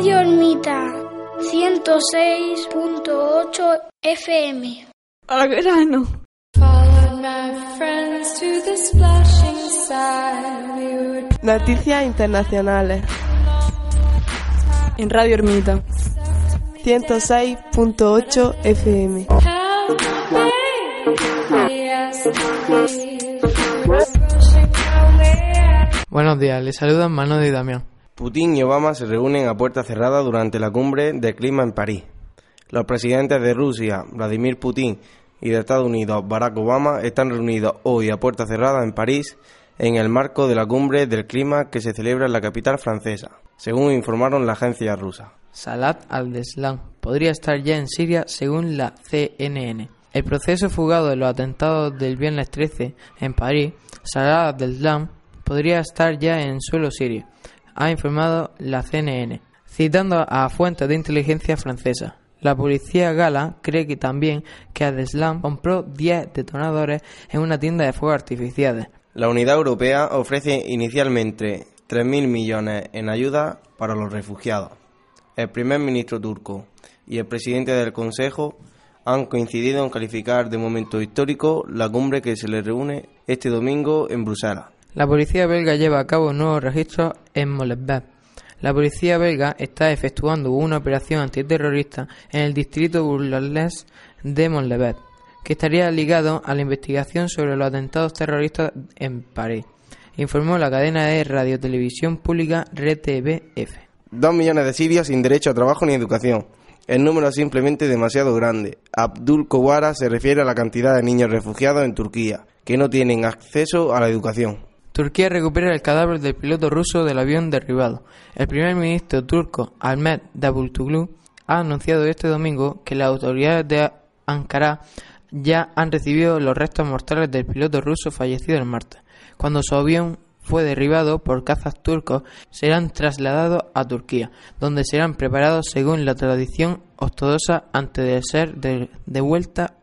Radio Ermita 106.8 FM. Al grano. Noticias internacionales. En Radio Ermita 106.8 FM. Buenos días, les saludan Mano de Damián. Putin y Obama se reúnen a puerta cerrada durante la cumbre de clima en París. Los presidentes de Rusia, Vladimir Putin, y de Estados Unidos, Barack Obama, están reunidos hoy a puerta cerrada en París en el marco de la cumbre del clima que se celebra en la capital francesa, según informaron la agencia rusa. Salat al-Deslam podría estar ya en Siria según la CNN. El proceso fugado de los atentados del viernes 13 en París, Salat al-Deslam podría estar ya en suelo sirio, ha informado la CNN, citando a fuentes de inteligencia francesa. La policía gala cree que también que Adeslam compró 10 detonadores en una tienda de fuegos artificiales. La Unidad Europea ofrece inicialmente 3.000 millones en ayuda para los refugiados. El primer ministro turco y el presidente del Consejo han coincidido en calificar de momento histórico la cumbre que se le reúne este domingo en Bruselas. La policía belga lleva a cabo nuevos registros en Molenbeek. La policía belga está efectuando una operación antiterrorista en el distrito burgalés de Molenbeek, que estaría ligado a la investigación sobre los atentados terroristas en París, informó la cadena de radiotelevisión pública RTBF. Dos millones de sirios sin derecho a trabajo ni educación. El número es simplemente demasiado grande. Abdul Kowara se refiere a la cantidad de niños refugiados en Turquía que no tienen acceso a la educación. Turquía recupera el cadáver del piloto ruso del avión derribado. El primer ministro turco Ahmet Davutoglu ha anunciado este domingo que las autoridades de Ankara ya han recibido los restos mortales del piloto ruso fallecido el martes. Cuando su avión fue derribado por cazas turcos, serán trasladados a Turquía, donde serán preparados según la tradición ortodoxa antes de ser de,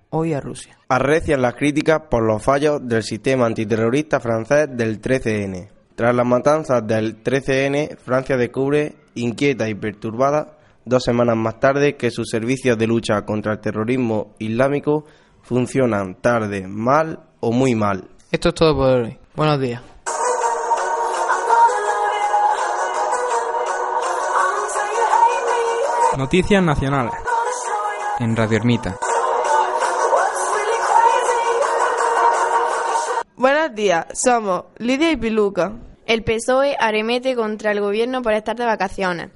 hoy a Rusia. Arrecian las críticas por los fallos del sistema antiterrorista francés del 13N. Tras las matanzas del 13N, Francia descubre, inquieta y perturbada, dos semanas más tarde, que sus servicios de lucha contra el terrorismo islámico funcionan tarde, mal o muy mal. Esto es todo por hoy. Buenos días. Noticias nacionales en Radio Ermita. Buenos días, somos Lidia y Piluca. El PSOE arremete contra el gobierno por estar de vacaciones.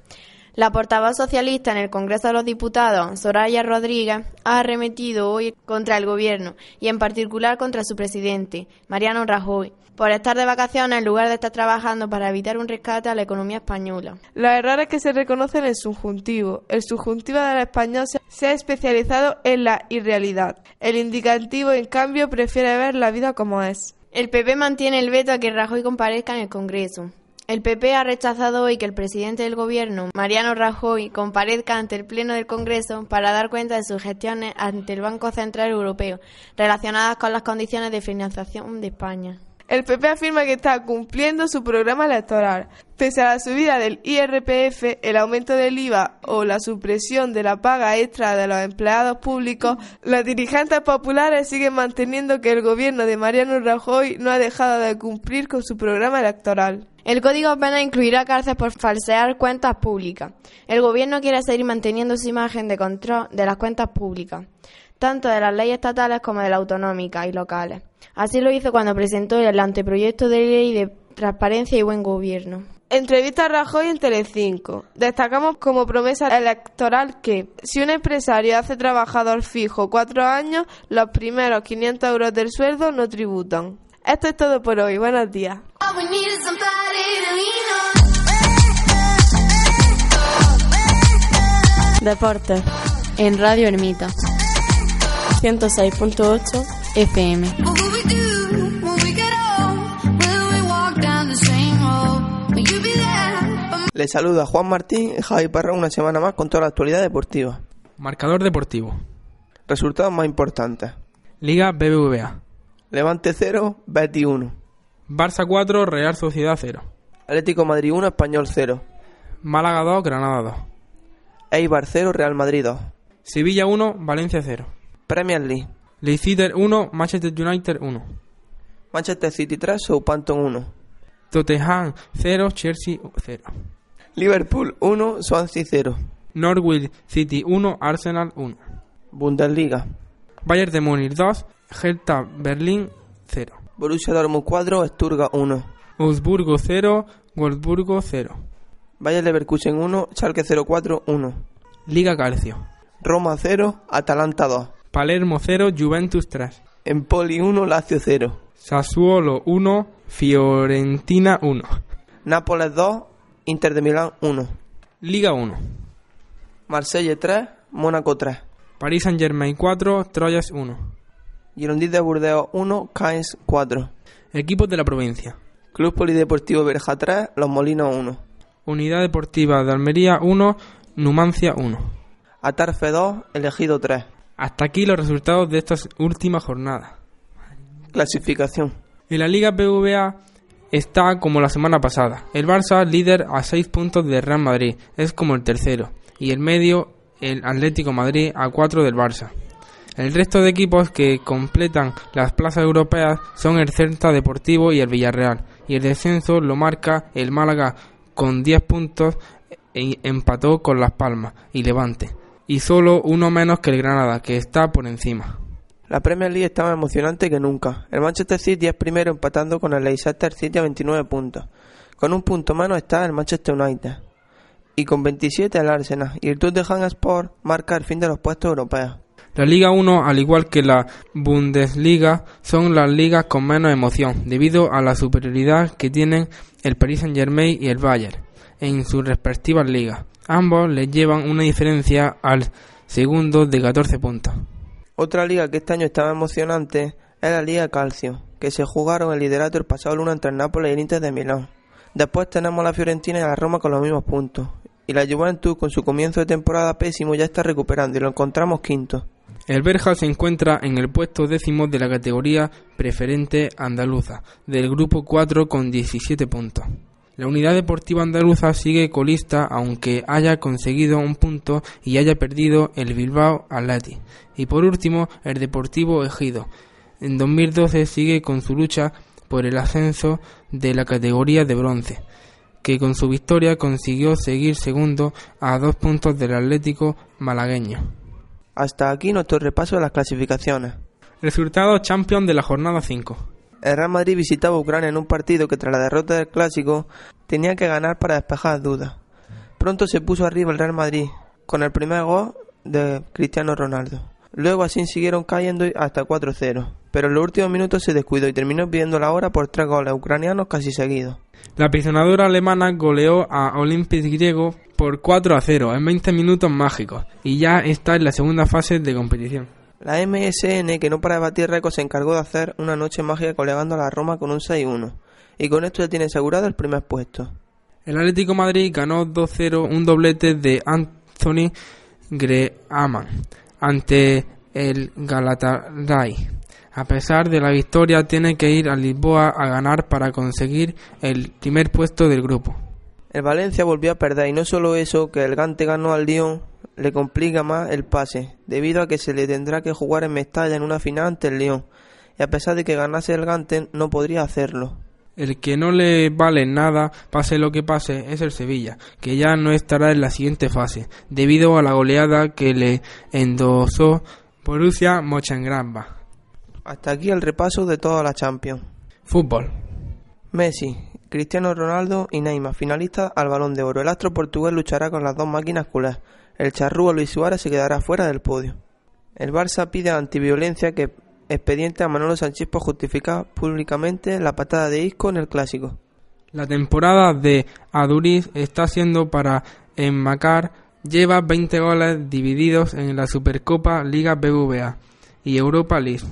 La portavoz socialista en el Congreso de los Diputados, Soraya Rodríguez, ha arremetido hoy contra el gobierno y en particular contra su presidente, Mariano Rajoy, por estar de vacaciones en lugar de estar trabajando para evitar un rescate a la economía española. Los errores que se reconocen en el subjuntivo. El subjuntivo del español se ha especializado en la irrealidad. El indicativo, en cambio, prefiere ver la vida como es. El PP mantiene el veto a que Rajoy comparezca en el Congreso. El PP ha rechazado hoy que el presidente del Gobierno, Mariano Rajoy, comparezca ante el Pleno del Congreso para dar cuenta de sus gestiones ante el Banco Central Europeo relacionadas con las condiciones de financiación de España. El PP afirma que está cumpliendo su programa electoral. Pese a la subida del IRPF, el aumento del IVA o la supresión de la paga extra de los empleados públicos, los dirigentes populares siguen manteniendo que el gobierno de Mariano Rajoy no ha dejado de cumplir con su programa electoral. El Código Penal incluirá cárcel por falsear cuentas públicas. El gobierno quiere seguir manteniendo su imagen de control de las cuentas públicas, tanto de las leyes estatales como de las autonómicas y locales. Así lo hizo cuando presentó el anteproyecto de ley de transparencia y buen gobierno. Entrevista a Rajoy en Telecinco. Destacamos como promesa electoral que si un empresario hace trabajador fijo cuatro años, los primeros 500 euros del sueldo no tributan. Esto es todo por hoy. Buenos días. Deporte en Radio Ermita. 106.8 FM. Les saluda Juan Martín y Javi Parra una semana más con toda la actualidad deportiva. Marcador deportivo. Resultados más importantes. Liga BBVA. Levante 0, Betty 1. Barça 4, Real Sociedad 0. Atlético Madrid 1, Español 0. Málaga 2, Granada 2. Eibar 0, Real Madrid 2. Sevilla 1, Valencia 0. Premier League. Leicester 1, Manchester United 1. Manchester City 3, Southampton 1. Tottenham 0, Chelsea 0. Liverpool 1, Swansea 0. Norwich City 1, Arsenal 1. Bundesliga. Bayern de Múnich 2, Hertha Berlín 0. Borussia Dortmund 4, Stuttgart 1. Augsburgo 0, Wolfsburgo 0. Bayer Leverkusen 1, Schalke 04 1. Liga Calcio. Roma 0, Atalanta 2. Palermo 0, Juventus 3. Empoli 1, Lazio 0. Sassuolo 1, Fiorentina 1. Nápoles 2, Inter de Milán 1. Liga 1. Marsella 3, Mónaco 3. Paris Saint-Germain 4, Troyes 1. Girondins de Burdeos 1, Caen 4. Equipos de la provincia. Club Polideportivo Berja 3, Los Molinos 1. Unidad Deportiva de Almería 1, Numancia 1. Atarfe 2, Elegido 3. Hasta aquí los resultados de estas últimas jornadas. Clasificación. En la Liga BVA está como la semana pasada. El Barça, líder a 6 puntos de Real Madrid, es como el tercero. Y el medio, el Atlético Madrid, a 4 del Barça. El resto de equipos que completan las plazas europeas son el Celta Deportivo y el Villarreal. Y el descenso lo marca el Málaga con 10 puntos e empató con Las Palmas y Levante. Y solo uno menos que el Granada, que está por encima. La Premier League está más emocionante que nunca. El Manchester City es primero empatando con el Leicester City a 29 puntos. Con un punto menos está el Manchester United. Y con 27 el Arsenal. Y el Tottenham Sport marca el fin de los puestos europeos. La Liga 1, al igual que la Bundesliga, son las ligas con menos emoción, debido a la superioridad que tienen el Paris Saint-Germain y el Bayern en sus respectivas ligas. Ambos les llevan una diferencia al segundo de 14 puntos. Otra liga que este año estaba emocionante es la Liga Calcio, que se jugaron el liderato el pasado lunes entre el Nápoles y el Inter de Milán. Después tenemos la Fiorentina y la Roma con los mismos puntos. Y la Juventus, con su comienzo de temporada pésimo, ya está recuperando y lo encontramos quinto. El Berja se encuentra en el puesto décimo de la categoría preferente andaluza, del grupo 4 con 17 puntos. La Unidad Deportiva Andaluza sigue colista aunque haya conseguido un punto y haya perdido el Bilbao Athletic. Y por último, el Deportivo Ejido. En 2012 sigue con su lucha por el ascenso de la categoría de bronce, que con su victoria consiguió seguir segundo a dos puntos del Atlético malagueño. Hasta aquí nuestro repaso de las clasificaciones. Resultado Champion de la jornada 5. El Real Madrid visitaba Ucrania en un partido que tras la derrota del clásico tenía que ganar para despejar dudas. Pronto se puso arriba el Real Madrid con el primer gol de Cristiano Ronaldo. Luego así siguieron cayendo hasta 4-0, pero en los últimos minutos se descuidó y terminó pidiendo la hora por tres goles ucranianos casi seguidos. La aprisionadora alemana goleó a Olympic griego por 4 a 0 en 20 minutos mágicos y ya está en la segunda fase de competición. La MSN, que no para de batir récords, se encargó de hacer una noche mágica colegando a la Roma con un 6-1 y con esto ya tiene asegurado el primer puesto. El Atlético Madrid ganó 2-0 un doblete de Anthony Greaman ante el Galatasaray. A pesar de la victoria, tiene que ir a Lisboa a ganar para conseguir el primer puesto del grupo. El Valencia volvió a perder y no solo eso, que el Gante ganó al Lyon le complica más el pase, debido a que se le tendrá que jugar en Mestalla en una final ante el Lyon, y a pesar de que ganase el Gante no podría hacerlo. El que no le vale nada, pase lo que pase, es el Sevilla, que ya no estará en la siguiente fase, debido a la goleada que le endosó Borussia Mönchengladbach. Hasta aquí el repaso de toda la Champions. Fútbol. Messi, Cristiano Ronaldo y Neymar, finalistas al Balón de Oro. El astro portugués luchará con las dos máquinas culés. El charrúa Luis Suárez se quedará fuera del podio. El Barça pide a antiviolencia que expediente a Manolo Sánchez por justificar públicamente la patada de Isco en el clásico. La temporada de Aduriz está siendo para enmacar Lleva 20 goles divididos en la Supercopa, Liga BBVA y Europa League.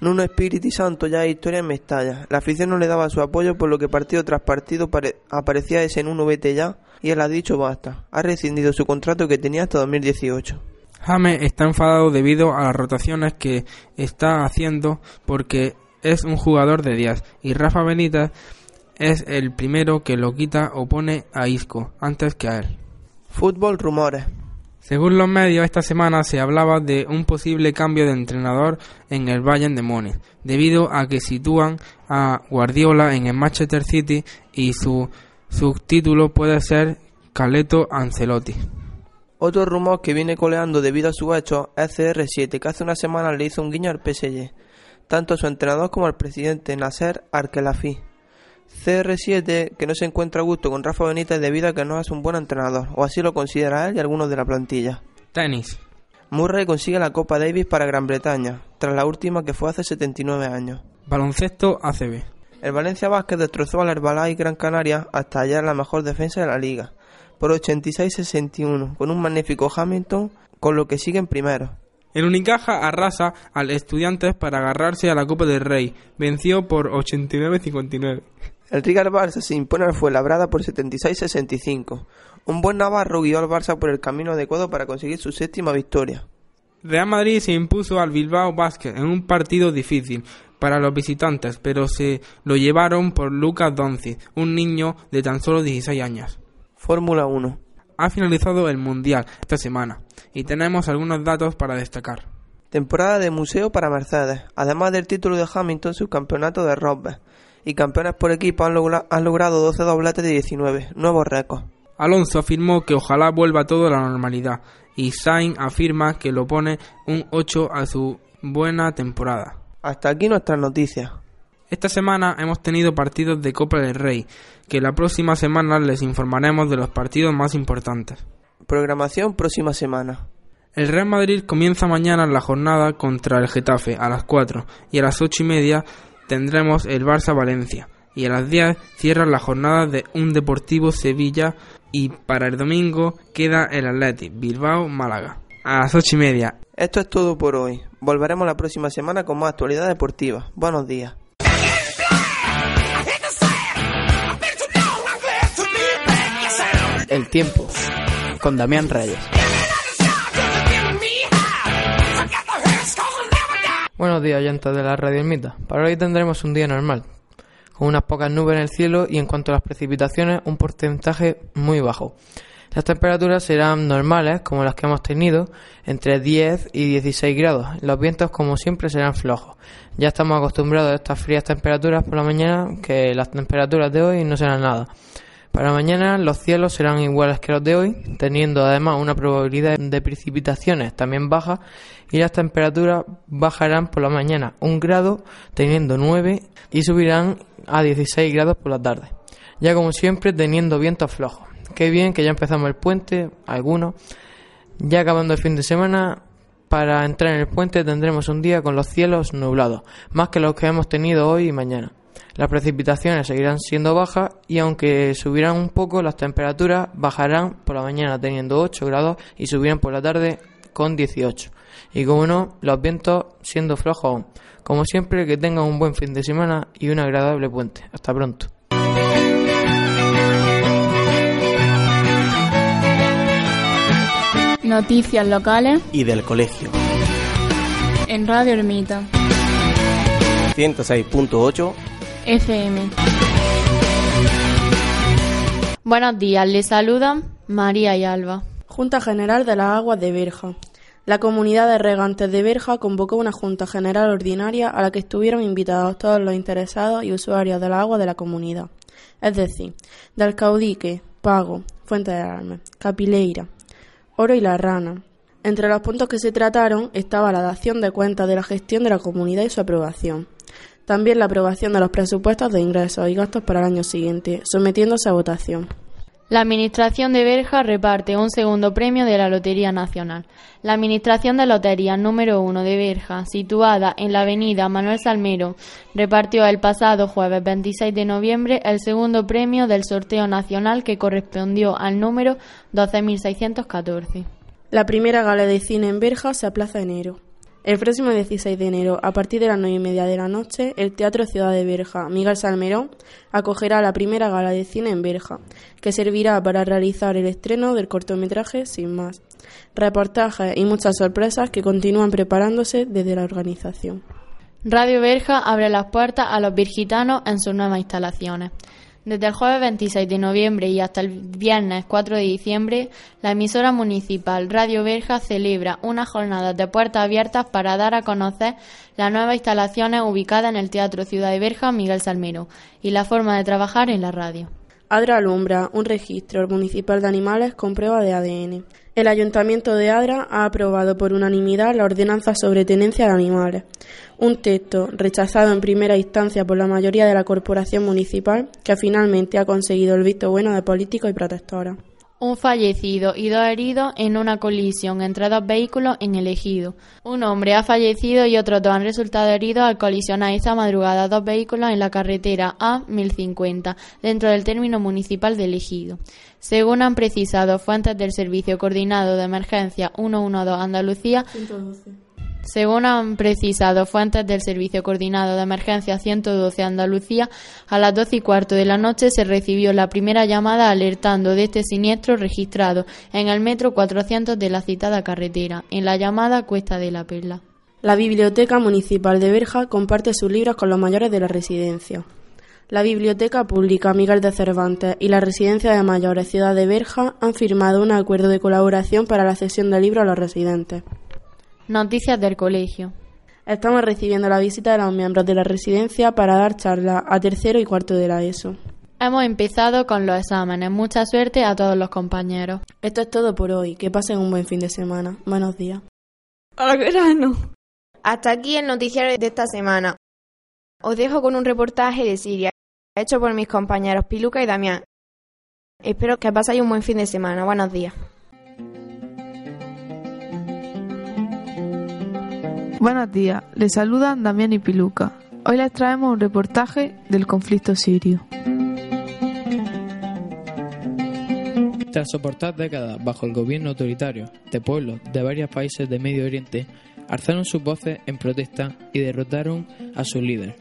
Nuno Espíritu Santo ya es historia en Mestalla. La afición no le daba su apoyo por lo que partido tras partido aparecía ese Nuno vete ya y él ha dicho basta. Ha rescindido su contrato que tenía hasta 2018. James está enfadado debido a las rotaciones que está haciendo porque es un jugador de 10 y Rafa Benítez es el primero que lo quita o pone a Isco antes que a él. Fútbol rumores. Según los medios, esta semana se hablaba de un posible cambio de entrenador en el Bayern de Múnich, debido a que sitúan a Guardiola en el Manchester City y su subtítulo puede ser Caleto Ancelotti. Otro rumor que viene coleando debido a su hecho es CR7, que hace una semana le hizo un guiño al PSG, tanto a su entrenador como al presidente Nasser Arkelafi. CR7 que no se encuentra a gusto con Rafa Benítez debido a que no es un buen entrenador, o así lo considera él y algunos de la plantilla. Tenis. Murray consigue la Copa Davis para Gran Bretaña, tras la última que fue hace 79 años. Baloncesto ACB. El Valencia Vázquez destrozó al Herbalife Gran Canaria hasta hallar la mejor defensa de la liga, por 86-61, con un magnífico Hamilton, con lo que siguen primero. El Unicaja arrasa al Estudiantes para agarrarse a la Copa del Rey. Venció por 89-59. El Rigar Barça se impone al Fuenlabrada por 76-65. Un buen Navarro guió al Barça por el camino adecuado para conseguir su séptima victoria. Real Madrid se impuso al Bilbao Basket en un partido difícil para los visitantes, pero se lo llevaron por Lucas Doncic, un niño de tan solo 16 años. Fórmula 1. Ha finalizado el Mundial esta semana y tenemos algunos datos para destacar. Temporada de museo para Mercedes, además del título de Hamilton, subcampeonato de Rosberg y campeones por equipo han, logrado 12 dobletes de 19, nuevos récords. Alonso afirmó que ojalá vuelva todo a la normalidad y Sainz afirma que lo pone un 8 a su buena temporada. Hasta aquí nuestras noticias. Esta semana hemos tenido partidos de Copa del Rey, que la próxima semana les informaremos de los partidos más importantes. Programación próxima semana. El Real Madrid comienza mañana la jornada contra el Getafe a las 4 y a las 8 y media tendremos el Barça Valencia y a las 10 cierra la jornada de un Deportivo Sevilla y para el domingo queda el Athletic Bilbao Málaga a las 8 y media. Esto es todo por hoy. Volveremos la próxima semana con más actualidad deportiva. Buenos días. El tiempo con Damián Reyes. Buenos días, oyentes de la Radio Ermita. Para hoy tendremos un día normal, con unas pocas nubes en el cielo y en cuanto a las precipitaciones, un porcentaje muy bajo. Las temperaturas serán normales, como las que hemos tenido, entre 10 y 16 grados. Los vientos, como siempre, serán flojos. Ya estamos acostumbrados a estas frías temperaturas por la mañana, que las temperaturas de hoy no serán nada. Para mañana los cielos serán iguales que los de hoy, teniendo además una probabilidad de precipitaciones también baja y las temperaturas bajarán por la mañana un grado, teniendo 9 y subirán a 16 grados por la tarde. Ya como siempre teniendo vientos flojos. Qué bien que ya empezamos el puente, algunos. Ya acabando el fin de semana, para entrar en el puente tendremos un día con los cielos nublados, más que los que hemos tenido hoy y mañana. Las precipitaciones seguirán siendo bajas y aunque subirán un poco, las temperaturas bajarán por la mañana teniendo 8 grados y subirán por la tarde con 18. Y como no, los vientos siendo flojos aún. Como siempre, que tengan un buen fin de semana y un agradable puente. Hasta pronto. Noticias locales y del colegio. En Radio Ermita. 106.8 FM. Buenos días, les saludan María y Alba. Junta General de las Aguas de Berja. La comunidad de regantes de Berja convocó una Junta General Ordinaria a la que estuvieron invitados todos los interesados y usuarios del agua de la comunidad, es decir, de Alcaudique, Pago, Fuente de Armes, Capileira, Oro y La Rana. Entre los puntos que se trataron estaba la dación de cuentas de la gestión de la comunidad y su aprobación. También la aprobación de los presupuestos de ingresos y gastos para el año siguiente, sometiéndose a votación. La Administración de Berja reparte un segundo premio de la Lotería Nacional. La Administración de Loterías número 1 de Berja, situada en la avenida Manuel Salmero, repartió el pasado jueves 26 de noviembre el segundo premio del sorteo nacional que correspondió al número 12.614. La primera gala de cine en Berja se aplaza enero. El próximo 16 de enero, a partir de las 9 y media de la noche, el Teatro Ciudad de Berja, Miguel Salmerón, acogerá la primera gala de cine en Berja, que servirá para realizar el estreno del cortometraje Sin Más, reportajes y muchas sorpresas que continúan preparándose desde la organización. Radio Berja abre las puertas a los virgitanos en sus nuevas instalaciones. Desde el jueves 26 de noviembre y hasta el viernes 4 de diciembre, la emisora municipal Radio Berja celebra unas jornadas de puertas abiertas para dar a conocer las nuevas instalaciones ubicadas en el Teatro Ciudad de Berja Miguel Salmero y la forma de trabajar en la radio. Adra alumbra un registro municipal de animales con prueba de ADN. El Ayuntamiento de Adra ha aprobado por unanimidad la ordenanza sobre tenencia de animales, un texto rechazado en primera instancia por la mayoría de la corporación municipal que finalmente ha conseguido el visto bueno de políticos y protectoras. Un fallecido y dos heridos en una colisión entre dos vehículos en el ejido. Un hombre ha fallecido y otros dos han resultado heridos al colisionar esta madrugada dos vehículos en la carretera A1050 dentro del término municipal del ejido. Según han precisado fuentes del Servicio Coordinado de Emergencia 112 Andalucía, 112. Según han precisado fuentes del Servicio Coordinado de Emergencia 112 Andalucía, a las 12 y cuarto de la noche se recibió la primera llamada alertando de este siniestro registrado en el metro 400 de la citada carretera, en la llamada Cuesta de la Perla. La Biblioteca Municipal de Berja comparte sus libros con los mayores de la residencia. La Biblioteca Pública Miguel de Cervantes y la Residencia de Mayores Ciudad de Berja han firmado un acuerdo de colaboración para la cesión de libros a los residentes. Noticias del colegio. Estamos recibiendo la visita de los miembros de la residencia para dar charlas a tercero y cuarto de la ESO. Hemos empezado con los exámenes. Mucha suerte a todos los compañeros. Esto es todo por hoy. Que pasen un buen fin de semana. Buenos días. ¡Hola, verano! Hasta aquí el noticiario de esta semana. Os dejo con un reportaje de Siria, hecho por mis compañeros Piluca y Damián. Espero que pasáis un buen fin de semana. Buenos días. Buenos días, les saludan Damián y Piluca. Hoy les traemos un reportaje del conflicto sirio. Tras soportar décadas bajo el gobierno autoritario de pueblos de varios países de Medio Oriente, alzaron sus voces en protesta y derrotaron a su líder,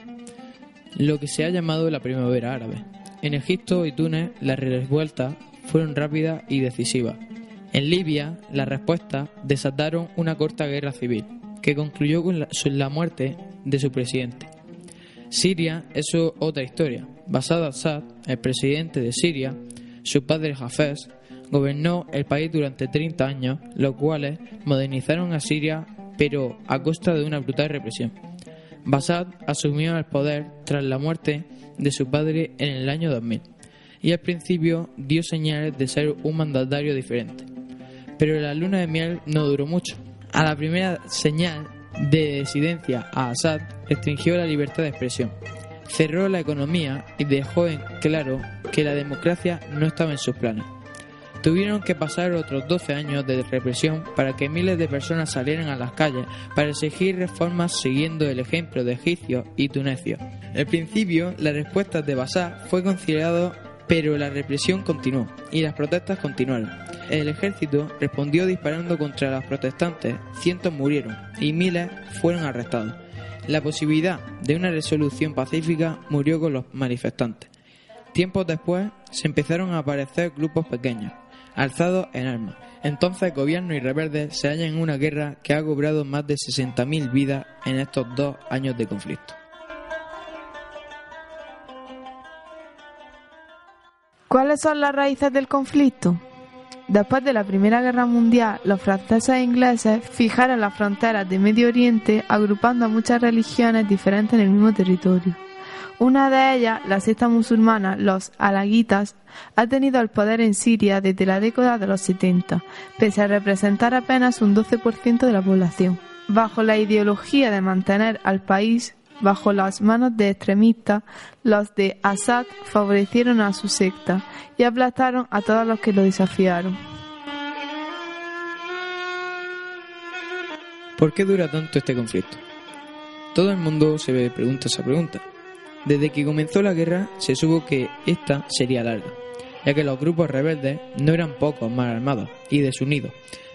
lo que se ha llamado la Primavera Árabe. En Egipto y Túnez las revueltas fueron rápidas y decisivas. En Libia las respuestas desataron una corta guerra civil que concluyó con la, muerte de su presidente. Siria es otra historia. Basad al-Assad, el presidente de Siria, su padre Hafez, gobernó el país durante 30 años, los cuales modernizaron a Siria, pero a costa de una brutal represión. Basad asumió el poder tras la muerte de su padre en el año 2000 y al principio dio señales de ser un mandatario diferente. Pero la luna de miel no duró mucho. A la primera señal de desidencia a Assad restringió la libertad de expresión, cerró la economía y dejó en claro que la democracia no estaba en sus planes. Tuvieron que pasar otros 12 años de represión para que miles de personas salieran a las calles para exigir reformas siguiendo el ejemplo de egipcios y tunecios. Al principio, la respuesta de Bashar fue conciliado, pero la represión continuó y las protestas continuaron. El ejército respondió disparando contra los protestantes, cientos murieron y miles fueron arrestados. La posibilidad de una resolución pacífica murió con los manifestantes. Tiempos después se empezaron a aparecer grupos pequeños, alzados en armas. Entonces gobierno y rebeldes se hallan en una guerra que ha cobrado más de 60.000 vidas en estos dos años de conflicto. ¿Cuáles son las raíces del conflicto? Después de la Primera Guerra Mundial, los franceses e ingleses fijaron las fronteras de Medio Oriente agrupando a muchas religiones diferentes en el mismo territorio. Una de ellas, la secta musulmana, los alaguitas, ha tenido el poder en Siria desde la década de los 70, pese a representar apenas un 12% de la población. Bajo la ideología de mantener al país bajo las manos de extremistas, los de Assad favorecieron a su secta y aplastaron a todos los que lo desafiaron. ¿Por qué dura tanto este conflicto? Todo el mundo se pregunta esa pregunta. Desde que comenzó la guerra se supo que esta sería larga, ya que los grupos rebeldes no eran pocos más armados y desunidos.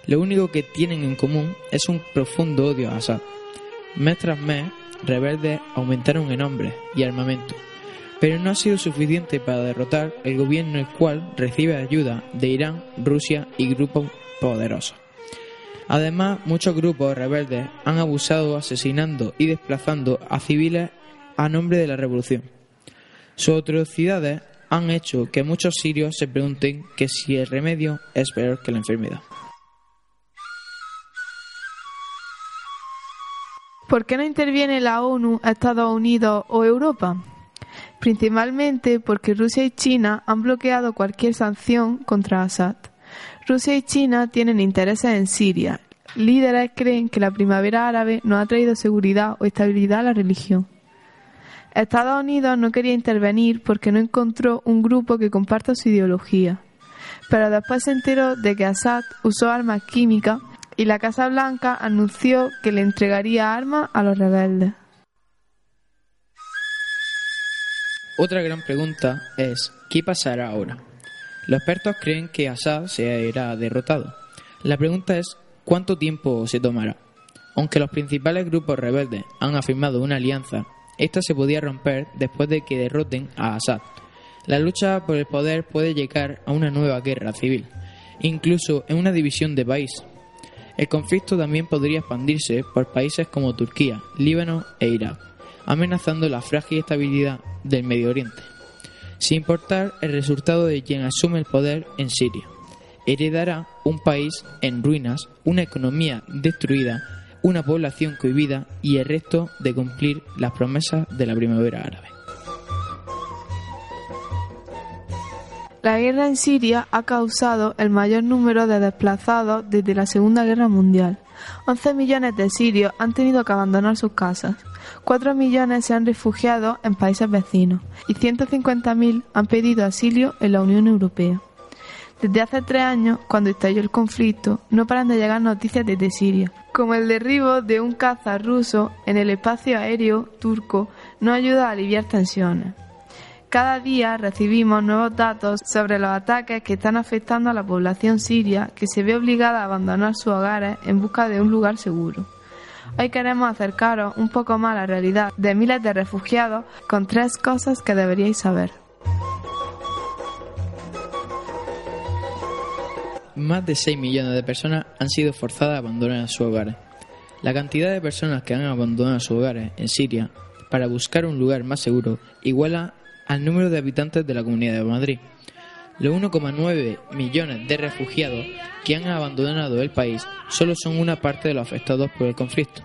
Lo único que tienen en común es un profundo odio a Assad. Mes tras mes, rebeldes aumentaron en hombres y armamento, pero no ha sido suficiente para derrotar el gobierno el cual recibe ayuda de Irán, Rusia y grupos poderosos. Además, muchos grupos rebeldes han abusado asesinando y desplazando a civiles a nombre de la revolución. Sus atrocidades han hecho que muchos sirios se pregunten que si el remedio es peor que la enfermedad. ¿Por qué no interviene la ONU, Estados Unidos o Europa? Principalmente porque Rusia y China han bloqueado cualquier sanción contra Assad. Rusia y China tienen intereses en Siria. Líderes creen que la primavera árabe no ha traído seguridad o estabilidad a la religión. Estados Unidos no quería intervenir porque no encontró un grupo que comparta su ideología. Pero después se enteró de que Assad usó armas químicas y la Casa Blanca anunció que le entregaría armas a los rebeldes. Otra gran pregunta es, ¿qué pasará ahora? Los expertos creen que Assad será derrotado. La pregunta es, ¿cuánto tiempo se tomará? Aunque los principales grupos rebeldes han afirmado una alianza, esta se podía romper después de que derroten a Assad. La lucha por el poder puede llegar a una nueva guerra civil, incluso en una división de país, el conflicto también podría expandirse por países como Turquía, Líbano e Irak, amenazando la frágil estabilidad del Medio Oriente. Sin importar el resultado de quien asume el poder en Siria, heredará un país en ruinas, una economía destruida, una población cohibida y el resto de cumplir las promesas de la primavera árabe. La guerra en Siria ha causado el mayor número de desplazados desde la Segunda Guerra Mundial. 11 millones de sirios han tenido que abandonar sus casas, 4 millones se han refugiado en países vecinos y 150.000 han pedido asilo en la Unión Europea. Desde hace tres años, cuando estalló el conflicto, no paran de llegar noticias desde Siria, como el derribo de un caza ruso en el espacio aéreo turco no ayuda a aliviar tensiones. Cada día recibimos nuevos datos sobre los ataques que están afectando a la población siria que se ve obligada a abandonar sus hogares en busca de un lugar seguro. Hoy queremos acercaros un poco más a la realidad de miles de refugiados con tres cosas que deberíais saber. Más de 6 millones de personas han sido forzadas a abandonar sus hogares. La cantidad de personas que han abandonado sus hogares en Siria para buscar un lugar más seguro iguala al número de habitantes de la Comunidad de Madrid. Los 1,9 millones de refugiados que han abandonado el país solo son una parte de los afectados por el conflicto.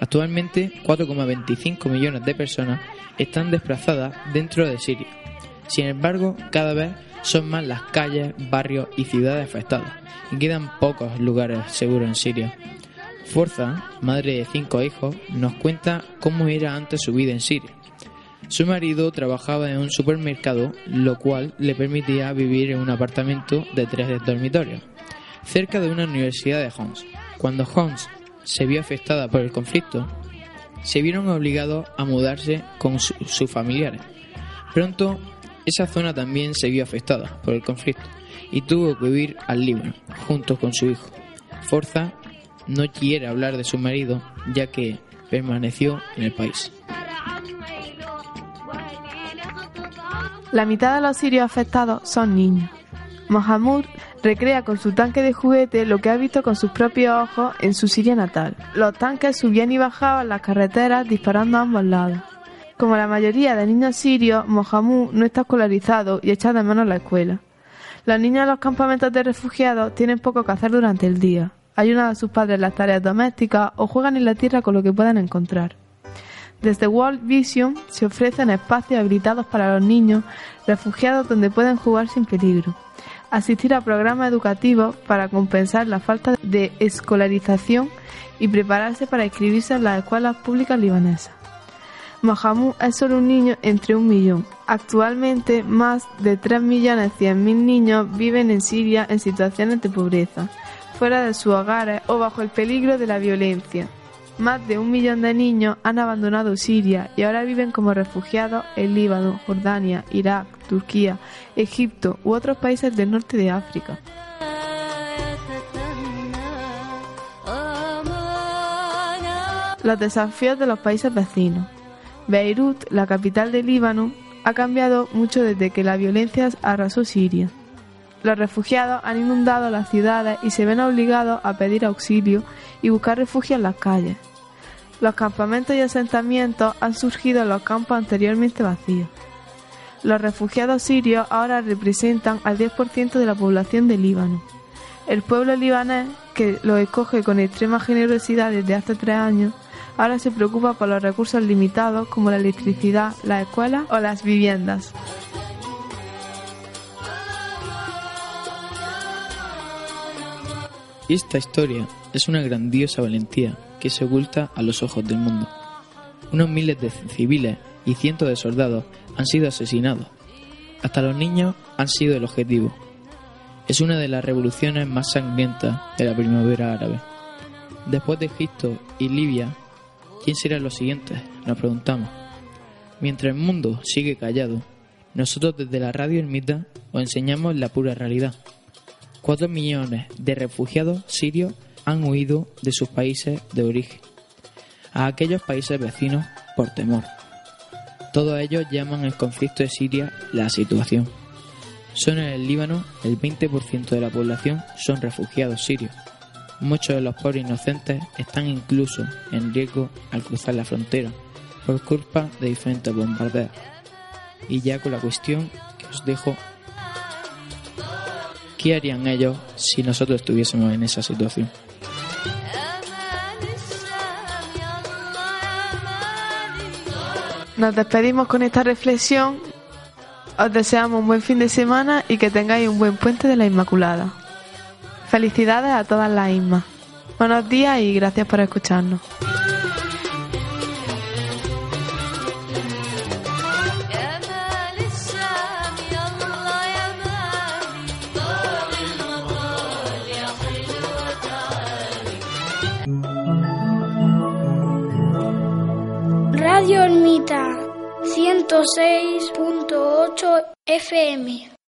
Actualmente, 4,25 millones de personas están desplazadas dentro de Siria. Sin embargo, cada vez son más las calles, barrios y ciudades afectadas, y quedan pocos lugares seguros en Siria. Forza, madre de cinco hijos, nos cuenta cómo era antes su vida en Siria. Su marido trabajaba en un supermercado, lo cual le permitía vivir en un apartamento de tres dormitorios, cerca de una universidad de Homs. Cuando Homs se vio afectada por el conflicto, se vieron obligados a mudarse con sus familiares. Pronto, esa zona también se vio afectada por el conflicto y tuvo que vivir al Líbano, junto con su hijo. Forza no quiere hablar de su marido, ya que permaneció en el país. La mitad de los sirios afectados son niños. Mohamud recrea con su tanque de juguete lo que ha visto con sus propios ojos en su Siria natal. Los tanques subían y bajaban las carreteras disparando a ambos lados. Como la mayoría de niños sirios, Mohamud no está escolarizado y echa de menos la escuela. Los niños en los campamentos de refugiados tienen poco que hacer durante el día. Ayudan a sus padres en las tareas domésticas o juegan en la tierra con lo que puedan encontrar. Desde World Vision se ofrecen espacios habilitados para los niños refugiados donde pueden jugar sin peligro, asistir a programas educativos para compensar la falta de escolarización y prepararse para inscribirse en las escuelas públicas libanesas. Mahamud es solo un niño entre un millón. Actualmente, más de 3.100.000 niños viven en Siria en situaciones de pobreza, fuera de sus hogares o bajo el peligro de la violencia. Más de un millón de niños han abandonado Siria y ahora viven como refugiados en Líbano, Jordania, Irak, Turquía, Egipto u otros países del norte de África. Los desafíos de los países vecinos. Beirut, la capital de Líbano, ha cambiado mucho desde que la violencia arrasó Siria. Los refugiados han inundado las ciudades y se ven obligados a pedir auxilio y buscar refugio en las calles. Los campamentos y asentamientos han surgido en los campos anteriormente vacíos. Los refugiados sirios ahora representan al 10% de la población de Líbano. El pueblo libanés, que los escoge con extrema generosidad desde hace tres años, ahora se preocupa por los recursos limitados como la electricidad, las escuelas o las viviendas. Esta historia es una grandiosa valentía que se oculta a los ojos del mundo. Unos miles de civiles y cientos de soldados han sido asesinados. Hasta los niños han sido el objetivo. Es una de las revoluciones más sangrientas de la primavera árabe. Después de Egipto y Libia, ¿quién será los siguientes? Nos preguntamos. Mientras el mundo sigue callado, nosotros desde la radio Ermita os enseñamos la pura realidad. Cuatro millones de refugiados sirios han huido de sus países de origen a aquellos países vecinos por temor. Todos ellos llaman el conflicto de Siria la situación. Solo en el Líbano el 20% de la población son refugiados sirios. Muchos de los pobres inocentes están incluso en riesgo al cruzar la frontera por culpa de diferentes bombardeos. Y ya con la cuestión que os dejo ¿Qué harían ellos si nosotros estuviésemos en esa situación? Nos despedimos con esta reflexión. Os deseamos un buen fin de semana y que tengáis un buen puente de la Inmaculada. Felicidades a todas las Ismas. Buenos días y gracias por escucharnos. 106.8 FM